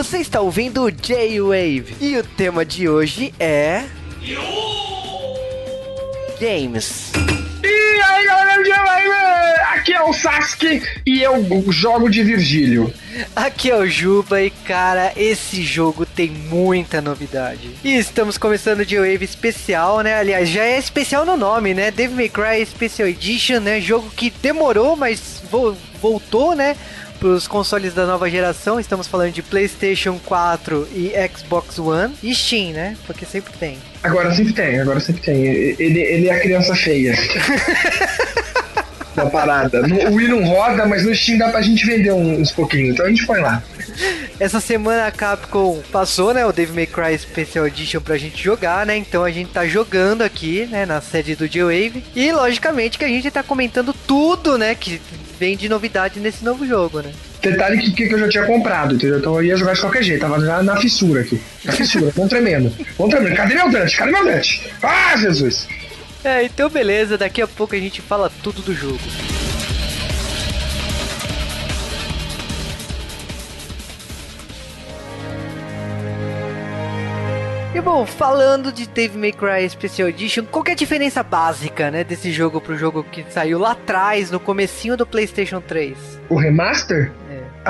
Você está ouvindo o J-Wave e o tema de hoje é. Games. E aí galera do J-Wave, aqui é o Sasuke e eu jogo de Virgílio. Aqui é o Juba e cara, esse jogo tem muita novidade. E estamos começando o J-Wave especial, né? Aliás, já é especial no nome, né? Devil May Cry Special Edition, né? Jogo que demorou, mas vo voltou, né? Para os consoles da nova geração. Estamos falando de PlayStation 4 e Xbox One e Steam, né? Porque sempre tem. Agora sempre tem, agora sempre tem. Ele, ele é a criança feia. da parada. No, o Wii não roda, mas no Steam dá pra gente vender uns pouquinhos, então a gente põe lá. Essa semana a Capcom passou, né, o Devil May Cry Special Edition pra gente jogar, né? Então a gente tá jogando aqui, né, na sede do J-Wave. E logicamente que a gente tá comentando tudo, né, que vem de novidade nesse novo jogo, né? Detalhe que, que eu já tinha comprado, entendeu? Então eu ia jogar de qualquer jeito, tava na, na fissura aqui. Na fissura, tão tremendo. Tremendo. Cadê meu Dante? Cadê meu Dante? Ah, Jesus! É, então beleza, daqui a pouco a gente fala tudo do jogo. E bom, falando de Dave May Cry Special Edition, qual é a diferença básica, né, desse jogo pro jogo que saiu lá atrás, no comecinho do PlayStation 3? O remaster?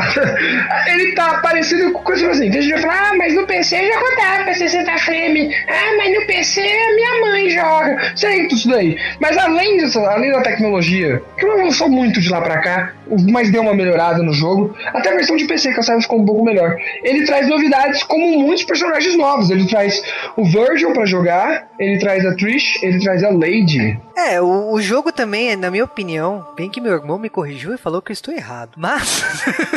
ele tá parecido com coisa assim. Tem gente vai falar, ah, mas no PC já rodava pra 60 frame. Ah, mas no PC a minha mãe joga. Sei tudo isso daí. Mas além disso, além da tecnologia, que não avançou muito de lá pra cá, mas deu uma melhorada no jogo. Até a versão de PC que eu saiba ficou um pouco melhor. Ele traz novidades como muitos personagens novos. Ele traz o Virgil para jogar, ele traz a Trish, ele traz a Lady. É, o, o jogo também, na minha opinião, bem que meu irmão me corrigiu e falou que eu estou errado. Mas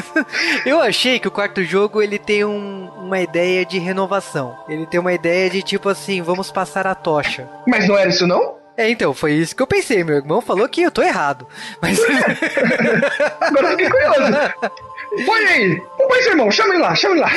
eu achei que o quarto jogo ele tem um, uma ideia de renovação. Ele tem uma ideia de tipo assim, vamos passar a tocha. Mas não era isso não? É, então, foi isso que eu pensei. Meu irmão falou que eu tô errado. Mas. Agora fiquei curioso. Põe aí! Seu irmão, chama ele lá, chama ele lá.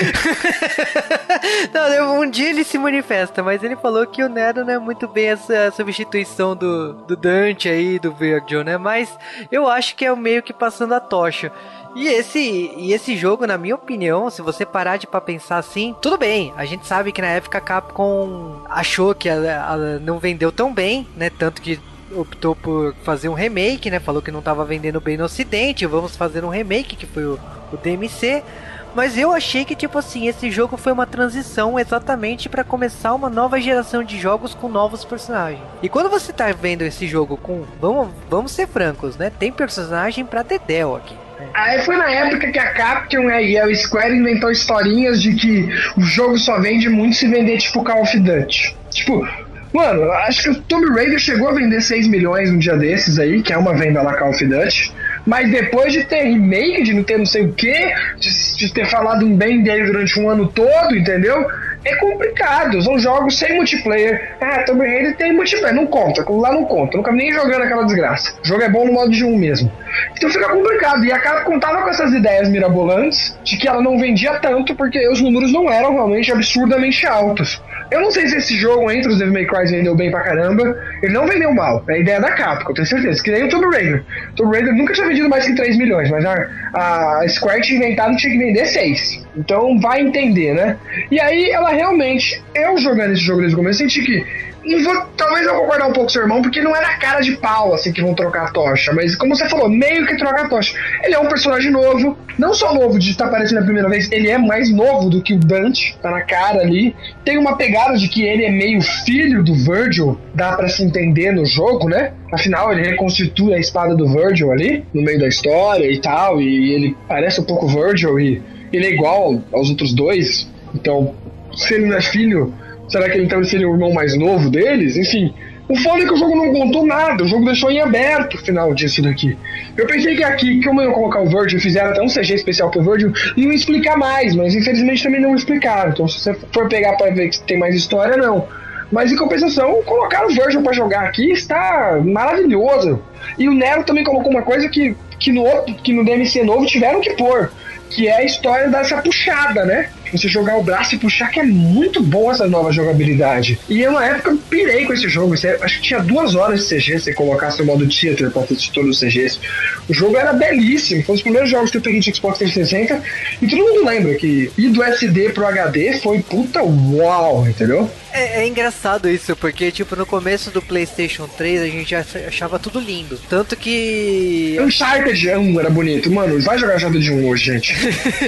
não, um dia ele se manifesta, mas ele falou que o Nero não é muito bem essa substituição do, do Dante aí, do Virgil, né? Mas eu acho que é meio que passando a tocha. E esse, e esse jogo, na minha opinião, se você parar de pra pensar assim, tudo bem. A gente sabe que na época a Capcom achou que ela, ela não vendeu tão bem, né? Tanto que optou por fazer um remake, né? Falou que não estava vendendo bem no ocidente, vamos fazer um remake, que foi o, o DMC. Mas eu achei que, tipo assim, esse jogo foi uma transição exatamente para começar uma nova geração de jogos com novos personagens. E quando você tá vendo esse jogo com. Vamos, vamos ser francos, né? Tem personagem pra Dedel aqui. Aí foi na época que a Capcom e a Square inventou historinhas de que o jogo só vende muito se vender tipo Call of Duty. Tipo, mano, acho que o Tomb Raider chegou a vender 6 milhões um dia desses aí, que é uma venda lá Call of Duty. Mas depois de ter remake, de não ter não sei o que, de, de ter falado um bem dele durante um ano todo, entendeu? é complicado. São jogos sem multiplayer. Ah, Tomb Raider tem multiplayer. Não conta, lá não conta. Nunca nem jogando aquela desgraça. O jogo é bom no modo de um mesmo. Então fica complicado. E a Capcom tava com essas ideias mirabolantes de que ela não vendia tanto porque os números não eram realmente absurdamente altos. Eu não sei se esse jogo entre os Devil May Cry vendeu bem pra caramba. Ele não vendeu mal. É a ideia da Capcom, tenho certeza. Que nem o Tomb Raider. Tomb Raider nunca tinha vendido mais que 3 milhões, mas a, a Square tinha inventado tinha que vender 6. Então vai entender, né? E aí ela realmente, eu jogando esse jogo desde o começo, senti que vou, talvez eu concordar um pouco com seu irmão, porque não era cara de pau assim que vão trocar a tocha, mas como você falou, meio que trocar a tocha. Ele é um personagem novo, não só novo de estar aparecendo a primeira vez, ele é mais novo do que o Dante, tá na cara ali. Tem uma pegada de que ele é meio filho do Virgil, dá para se entender no jogo, né? Afinal, ele reconstitui a espada do Virgil ali, no meio da história e tal, e ele parece um pouco Virgil e ele é igual aos outros dois. Então, se ele não é filho Será que ele então seria o irmão mais novo deles? Enfim. O foda é que o jogo não contou nada, o jogo deixou em aberto o final disso daqui. Eu pensei que aqui, como eu ia colocar o Virgil, fizeram até um CG especial pro Virgil, iam explicar mais, mas infelizmente também não explicaram. Então se você for pegar para ver que tem mais história, não. Mas em compensação, colocar o Virgil para jogar aqui está maravilhoso. E o Nero também colocou uma coisa que, que, no, outro, que no DMC novo tiveram que pôr, que é a história dessa puxada, né? Você jogar o braço e puxar, que é muito boa essa nova jogabilidade. E eu, na época, eu pirei com esse jogo. Você, acho que tinha duas horas de CG, se colocasse o modo theater pra assistir todos os CGs. O jogo era belíssimo. Foi um dos primeiros jogos que eu peguei de Xbox 360. E todo mundo lembra que ir do SD pro HD foi puta uau, entendeu? É, é, engraçado isso, porque, tipo, no começo do PlayStation 3 a gente achava tudo lindo. Tanto que. Uncharted 1 era bonito. Mano, vai jogar Uncharted 1 hoje, gente.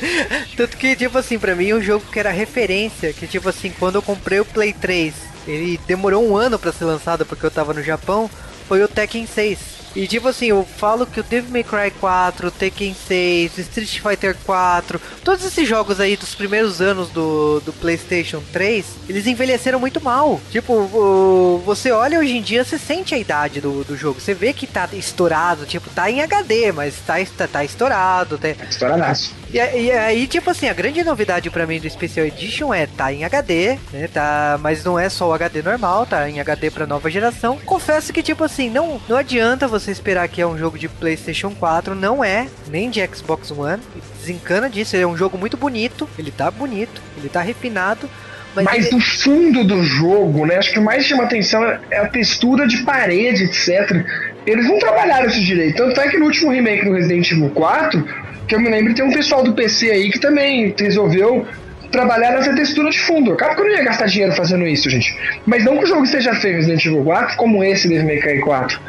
Tanto que, tipo assim, pra mim, um jogo que era referência, que, tipo assim, quando eu comprei o Play 3, ele demorou um ano para ser lançado porque eu tava no Japão, foi o Tekken 6. E tipo assim, eu falo que o Devil May Cry 4, Tekken 6, Street Fighter 4, todos esses jogos aí dos primeiros anos do, do PlayStation 3, eles envelheceram muito mal. Tipo, o, você olha hoje em dia, você sente a idade do, do jogo. Você vê que tá estourado, tipo, tá em HD, mas tá, tá, tá estourado. Tá... Estouradaço. E, e aí, tipo assim, a grande novidade para mim do Special Edition é tá em HD, né? Tá, mas não é só o HD normal, tá em HD para nova geração. Confesso que tipo assim, não não adianta você esperar que é um jogo de PlayStation 4, não é, nem de Xbox One. Desencana disso, ele é um jogo muito bonito, ele tá bonito, ele tá refinado, mas, mas ele... o fundo do jogo, né? Acho que o mais chama atenção é a textura de parede, etc. Eles não trabalharam isso direito. Tanto é que no último remake do Resident Evil 4, que eu me lembro tem um pessoal do PC aí que também resolveu trabalhar nessa textura de fundo. Acaba que eu não ia gastar dinheiro fazendo isso, gente. Mas não que o jogo esteja feio Resident Evil 4, como esse Devil May Cry 4.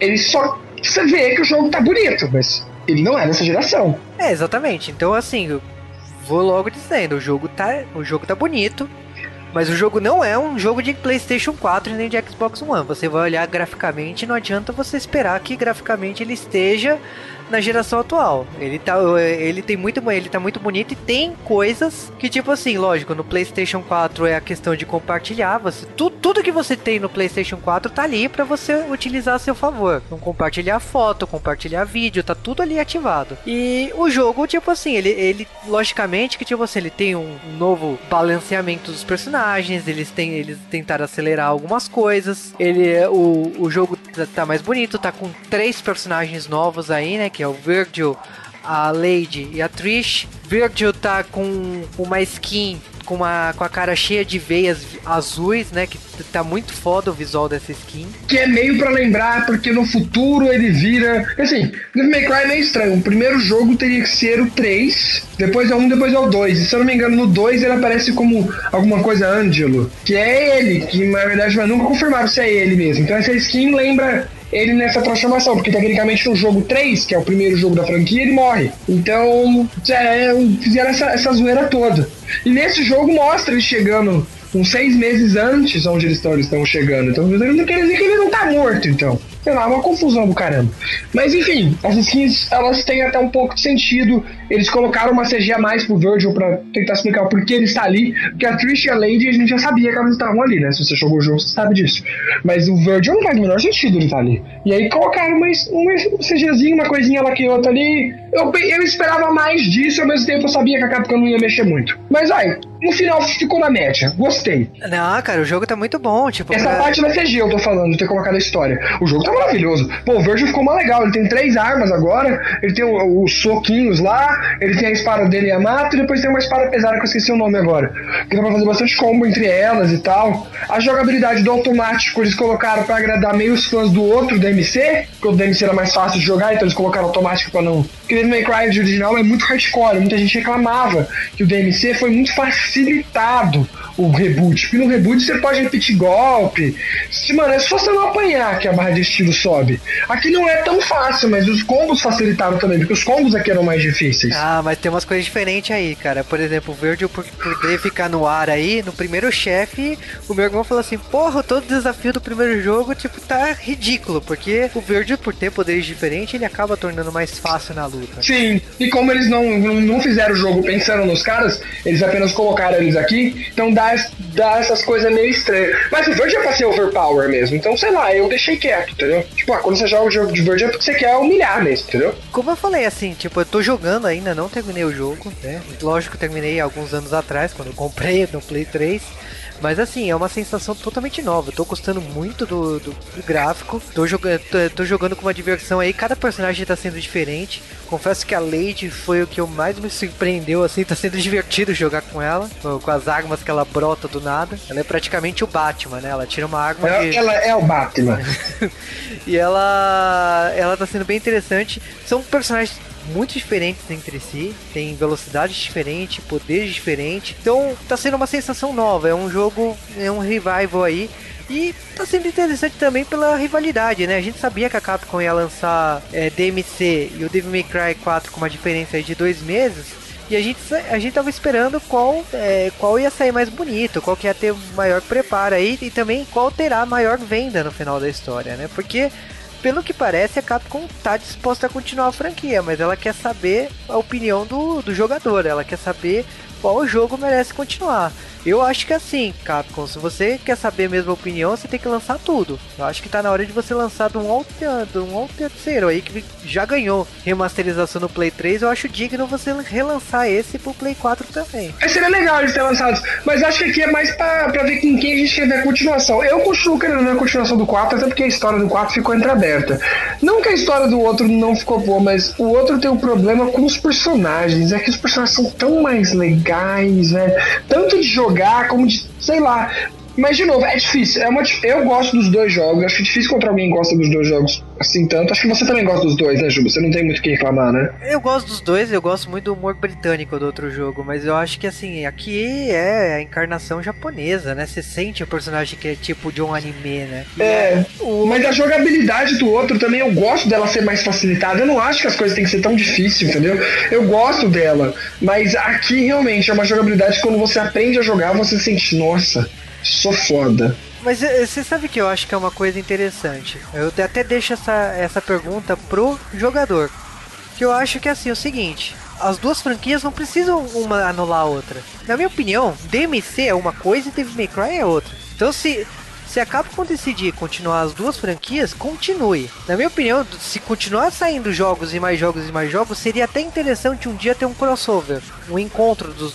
Ele só. Você vê que o jogo tá bonito, mas ele não é dessa geração. É, exatamente. Então, assim, vou logo dizendo: o jogo tá, o jogo tá bonito. Mas o jogo não é um jogo de PlayStation 4 nem de Xbox One. Você vai olhar graficamente, não adianta você esperar que graficamente ele esteja na geração atual. Ele tá, ele tem muito, ele tá muito bonito e tem coisas que tipo assim, lógico, no PlayStation 4 é a questão de compartilhar, você tu, tudo que você tem no PlayStation 4 tá ali para você utilizar a seu favor. Então compartilhar foto, compartilhar vídeo, tá tudo ali ativado. E o jogo, tipo assim, ele, ele logicamente que tipo assim, ele tem um novo balanceamento dos personagens, eles têm eles tentaram acelerar algumas coisas. Ele o, o jogo tá mais bonito, tá com três personagens novos aí, né? que é o Virgil, a Lady e a Trish. Virgil tá com uma skin com, uma, com a cara cheia de veias azuis, né? Que tá muito foda o visual dessa skin. Que é meio para lembrar, porque no futuro ele vira. Assim, Devil May Cry é meio estranho. O primeiro jogo teria que ser o 3, depois é o 1, depois é o 2. E se eu não me engano, no 2 ele aparece como alguma coisa Angelo, que é ele, que na verdade nunca confirmaram se é ele mesmo. Então essa skin lembra ele nessa transformação, porque tecnicamente no jogo 3, que é o primeiro jogo da franquia, ele morre. Então, é, fizeram essa, essa zoeira toda. E nesse jogo mostra ele chegando uns seis meses antes onde eles estão, eles estão chegando. Então, não quer dizer que ele não tá morto, então sei lá, uma confusão do caramba. Mas enfim, as skins elas têm até um pouco de sentido. Eles colocaram uma CG a mais pro Virgil pra tentar explicar o porquê ele está ali. Porque a Trish e a Lady a gente já sabia que elas estavam ali, né? Se você jogou o jogo, você sabe disso. Mas o Virgil não faz o menor sentido ele estar ali. E aí colocaram uma, uma CGzinha, uma coisinha lá que outra ali. Eu, eu esperava mais disso, ao mesmo tempo eu sabia que a Capcom não ia mexer muito. Mas ai, no final ficou na média. Gostei. Não, cara, o jogo tá muito bom. Tipo, Essa pra... parte da CG eu tô falando, ter colocado a história. O jogo tá maravilhoso. Pô, o Virgil ficou mais legal. Ele tem três armas agora. Ele tem os soquinhos lá. Ele tem a espada dele Yamato. E depois tem uma espada pesada que eu esqueci o nome agora. Que dá pra fazer bastante combo entre elas e tal. A jogabilidade do automático eles colocaram pra agradar meio os fãs do outro DMC. Porque o DMC era mais fácil de jogar, então eles colocaram automático pra não. Porque Devil May Cry original é muito hardcore. Muita gente reclamava que o DMC foi muito facilitado o reboot. Porque no reboot você pode repetir golpe. Se, mano, é só você não apanhar que a barra de estilo sobe. Aqui não é tão fácil, mas os combos facilitaram também, porque os combos aqui eram mais difíceis. Ah, mas tem umas coisas diferentes aí, cara. Por exemplo, o Virgil por poder ficar no ar aí, no primeiro chefe, o meu irmão falou assim: porra, todo desafio do primeiro jogo, tipo, tá ridículo, porque o Virgil, por ter poderes diferentes, ele acaba tornando mais fácil na luta. Sim, e como eles não, não fizeram o jogo pensando nos caras, eles apenas colocaram eles aqui, então dá, dá essas coisas meio estranhas. Mas o Virgil é pra ser overpower mesmo, então sei lá, eu deixei quieto, entendeu? Tipo, ah, quando você joga o jogo de Virgin é porque você quer humilhar mesmo, entendeu? Como eu falei, assim, tipo, eu tô jogando ainda, não terminei o jogo, né? Lógico terminei alguns anos atrás, quando eu comprei no Play 3. Mas assim, é uma sensação totalmente nova. Eu tô gostando muito do, do, do gráfico. Tô jogando, tô, tô, jogando com uma diversão aí. Cada personagem tá sendo diferente. Confesso que a Lady foi o que eu mais me surpreendeu, assim. Tá sendo divertido jogar com ela. Com as armas que ela brota do nada. Ela é praticamente o Batman, né? Ela tira uma arma. É, de... Ela é o Batman. e ela. Ela tá sendo bem interessante. São personagens muito diferentes entre si, tem velocidades diferentes, poderes diferentes. Então tá sendo uma sensação nova, é um jogo, é um revival aí. E tá sendo interessante também pela rivalidade, né? A gente sabia que a Capcom ia lançar é, DMC e o Devil May Cry 4 com uma diferença de dois meses. E a gente, a gente tava esperando qual, é, qual ia sair mais bonito, qual que ia ter maior preparo aí e também qual terá maior venda no final da história, né? Porque pelo que parece, a Capcom tá disposta a continuar a franquia, mas ela quer saber a opinião do, do jogador, ela quer saber qual jogo merece continuar. Eu acho que assim, Capcom, se você quer saber a mesma opinião, você tem que lançar tudo. Eu acho que tá na hora de você lançar de um de um terceiro aí que já ganhou remasterização no Play 3. Eu acho digno você relançar esse pro Play 4 também. É, seria legal eles terem lançado, mas acho que aqui é mais pra, pra ver com quem a gente quer ver a continuação. Eu continuo querendo ver a continuação do 4, até porque a história do 4 ficou entreaberta. Não que a história do outro não ficou boa, mas o outro tem um problema com os personagens. É que os personagens são tão mais legais, né? Tanto de jogar jogar, como de, sei lá. Mas, de novo, é difícil. É uma, eu gosto dos dois jogos. Acho que é difícil encontrar alguém que gosta dos dois jogos assim tanto. Acho que você também gosta dos dois, né, Juba? Você não tem muito o que reclamar, né? Eu gosto dos dois. Eu gosto muito do humor britânico do outro jogo. Mas eu acho que, assim, aqui é a encarnação japonesa, né? Você sente o personagem que é tipo de um anime, né? É. O... Mas a jogabilidade do outro também, eu gosto dela ser mais facilitada. Eu não acho que as coisas têm que ser tão difíceis, entendeu? Eu gosto dela. Mas aqui, realmente, é uma jogabilidade que quando você aprende a jogar, você sente, nossa Sou foda. Mas eh, você sabe que eu acho que é uma coisa interessante. Eu até deixo essa, essa pergunta pro jogador. Que eu acho que é assim, é o seguinte. As duas franquias não precisam uma anular a outra. Na minha opinião, DMC é uma coisa e Devil May Cry é outra. Então se, se a Capcom decidir continuar as duas franquias, continue. Na minha opinião, se continuar saindo jogos e mais jogos e mais jogos, seria até interessante um dia ter um crossover. Um encontro dos,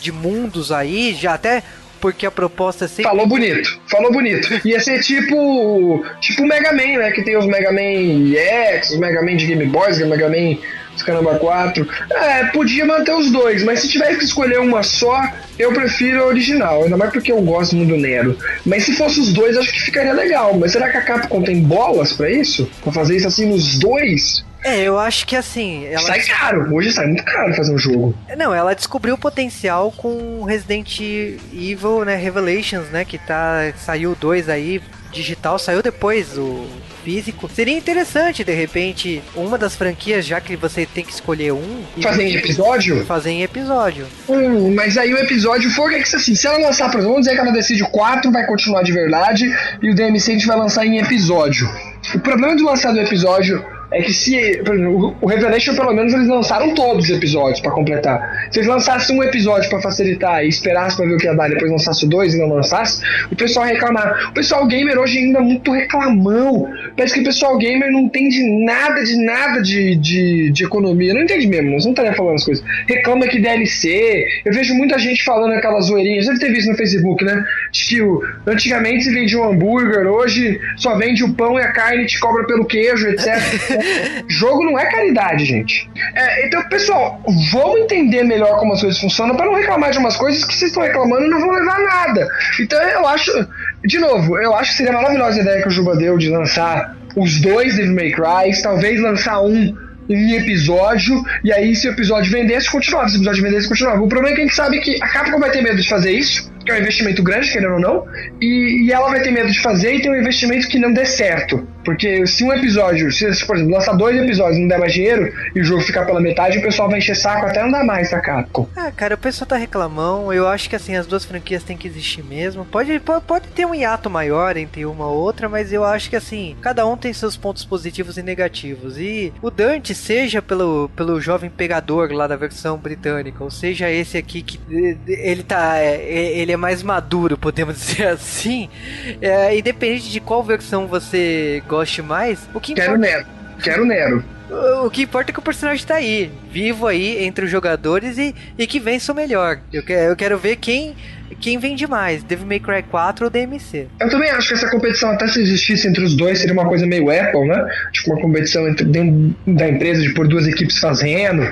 de mundos aí, já até porque a proposta é sempre. Falou bonito, falou bonito. Ia ser tipo. Tipo o Mega Man, né? Que tem os Mega Man X, os Mega Man de Game Boys, o Mega Man os Caramba 4. É, podia manter os dois, mas se tivesse que escolher uma só, eu prefiro a original. Ainda mais porque eu gosto muito do Nero. Mas se fosse os dois, acho que ficaria legal. Mas será que a Capcom tem bolas para isso? Pra fazer isso assim nos dois? É, eu acho que assim. Ela... Sai caro, hoje sai muito caro fazer um jogo. Não, ela descobriu o potencial com Resident Evil, né? Revelations, né? Que tá. Saiu dois aí, digital, saiu depois o físico. Seria interessante, de repente, uma das franquias, já que você tem que escolher um. Fazer em episódio? Fazer em episódio. Hum, mas aí o episódio for que assim, se ela lançar, por exemplo, vamos dizer que ela decide o 4, vai continuar de verdade, e o DMC a gente vai lançar em episódio. O problema de lançar do episódio é que se. O Revelation, pelo menos, eles lançaram todos os episódios para completar. Se eles lançassem um episódio para facilitar e esperassem pra ver o que ia dar, depois lançasse dois e não lançasse, o pessoal ia reclamar. O pessoal gamer hoje ainda é muito reclamão. Parece que o pessoal gamer não entende nada de nada de, de, de economia. Não entende mesmo, não estaria falando as coisas. Reclama que DLC. Eu vejo muita gente falando aquelas zoeirinhas. Deve ter visto no Facebook, né? De que o, antigamente se vendia um hambúrguer, hoje só vende o pão e a carne te cobra pelo queijo, etc. Jogo não é caridade, gente. É, então, pessoal, vamos entender melhor como as coisas funcionam para não reclamar de umas coisas que vocês estão reclamando e não vão levar nada. Então, eu acho, de novo, eu acho que seria maravilhosa a ideia que o Juba deu de lançar os dois Devil May Cry, talvez lançar um em episódio, e aí se o episódio vendesse, continuava. Se o episódio vendesse, continuava. O problema é que a gente sabe que a Capcom vai ter medo de fazer isso, que é um investimento grande, querendo ou não, e, e ela vai ter medo de fazer e ter um investimento que não dê certo. Porque se um episódio, se, por exemplo, lançar dois episódios e não der mais dinheiro e o jogo ficar pela metade, o pessoal vai encher saco até não dar mais da Capcom. Ah, cara, o pessoal tá reclamando. Eu acho que assim, as duas franquias têm que existir mesmo. Pode, pode, ter um hiato maior entre uma ou outra, mas eu acho que assim, cada um tem seus pontos positivos e negativos. E o Dante, seja pelo, pelo jovem pegador lá da versão britânica, ou seja esse aqui que ele tá. É, ele é mais maduro, podemos dizer assim. É, independente de qual versão você gosta goste mais, o que Quero importa... Nero. Quero Nero. O que importa é que o personagem tá aí, vivo aí entre os jogadores e, e que vença o melhor. Eu, que, eu quero ver quem quem vende mais, Devil May Cry 4 ou DMC. Eu também acho que essa competição, até se existisse entre os dois, seria uma coisa meio Apple, né? Tipo, uma competição entre, dentro da empresa, de por duas equipes fazendo.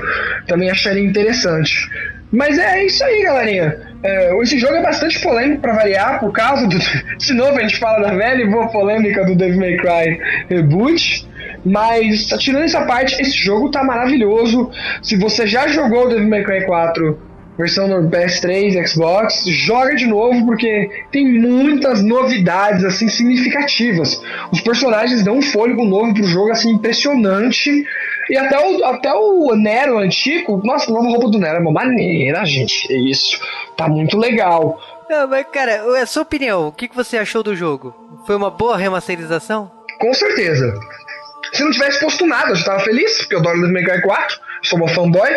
Também acharia interessante. Mas é isso aí, galerinha. É, esse jogo é bastante polêmico para variar, por causa do. De novo, a gente fala da velha e boa polêmica do Devil May Cry Reboot. Mas, tirando essa parte, esse jogo tá maravilhoso. Se você já jogou o Devil May Cry 4 versão no PS3, Xbox, joga de novo porque tem muitas novidades assim significativas. Os personagens dão um fôlego novo pro jogo assim impressionante. E até o, até o Nero antigo, nossa, nova roupa do Nero é uma maneira, gente. É isso. Tá muito legal. Não, mas cara, a sua opinião, o que, que você achou do jogo? Foi uma boa remasterização? Com certeza. Se não tivesse posto nada, eu já tava feliz, porque eu adoro May Cry 4, sou uma fanboy.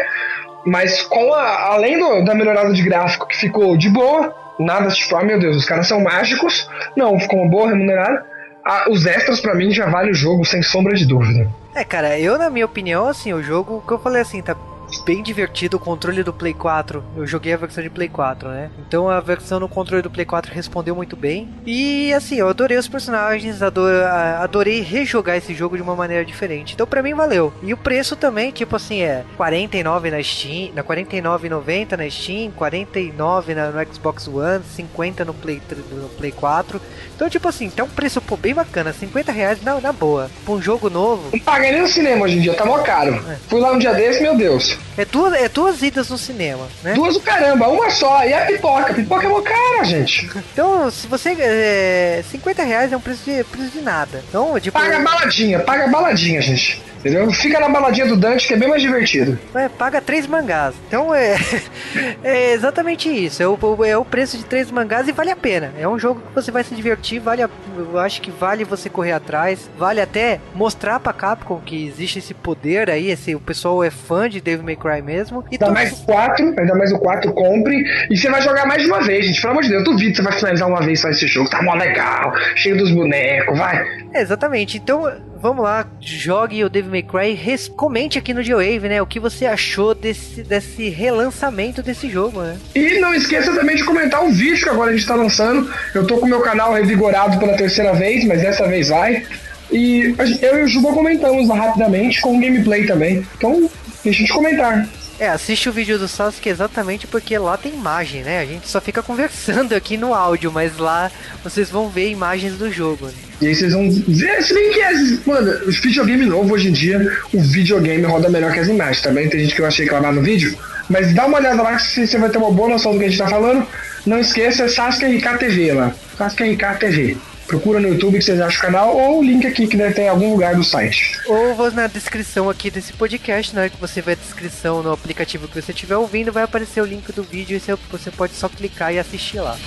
Mas com a, além do, da melhorada de gráfico que ficou de boa, nada tipo, ah meu Deus, os caras são mágicos. Não, ficou uma boa remunerada. Ah, os extras para mim já vale o jogo sem sombra de dúvida. É, cara, eu na minha opinião, assim, o jogo que eu falei assim, tá bem divertido o controle do Play 4. Eu joguei a versão de Play 4, né? Então a versão no controle do Play 4 respondeu muito bem. E assim, eu adorei os personagens, adorei rejogar esse jogo de uma maneira diferente. Então para mim valeu. E o preço também, tipo assim, é 49 na Steam, na 49,90 na Steam, 49 na, no Xbox One, 50 no Play no Play 4. Então tipo assim, tem um preço pô, bem bacana, 50 reais na, na boa. Pra um jogo novo. Não paga nem no cinema hoje em dia, tá mó caro. É. Fui lá um dia desse, meu Deus. É duas, é duas idas no cinema, né? Duas o caramba, uma só. E a pipoca. A pipoca é uma cara, gente. Então, se você. É, 50 reais é um preço de, preço de nada. Então, tipo. Paga baladinha, paga baladinha, gente. Entendeu? Fica na baladinha do Dante que é bem mais divertido. É, paga três mangás. Então é, é exatamente isso. É o, é o preço de três mangás e vale a pena. É um jogo que você vai se divertir, vale a, eu acho que vale você correr atrás, vale até mostrar pra Capcom que existe esse poder aí, esse, o pessoal é fã de Devil May Cry mesmo. E ainda mais o 4, ainda mais o 4, compre e você vai jogar mais de uma vez, gente. Pelo amor de Deus, eu duvido que você vai finalizar uma vez só esse jogo. Tá mó legal, cheio dos bonecos, vai. É, exatamente. Então, vamos lá, jogue o Devil May Cry, comente aqui no Geowave, né, o que você achou desse, desse relançamento desse jogo, né? E não esqueça também de comentar o vídeo que agora a gente tá lançando. Eu tô com o meu canal revigorado pela terceira vez, mas dessa vez vai. E eu e o Juba comentamos lá rapidamente com o gameplay também. Então, deixa de comentar. É, assiste o vídeo do Sasuke exatamente porque lá tem imagem, né? A gente só fica conversando aqui no áudio, mas lá vocês vão ver imagens do jogo. Né? E aí vocês vão ver, se bem que é. Mano, o videogame novo hoje em dia, o videogame roda melhor que as imagens, também. Tá tem gente que eu achei reclamar no vídeo. Mas dá uma olhada lá que você vai ter uma boa noção do que a gente tá falando. Não esqueça, é Sasuke RK TV lá. Sasuke RK TV. Procura no YouTube que vocês acham o canal ou o link aqui que deve ter em algum lugar do site. Ou na descrição aqui desse podcast, na hora que você vê a descrição no aplicativo que você estiver ouvindo, vai aparecer o link do vídeo e você pode só clicar e assistir lá.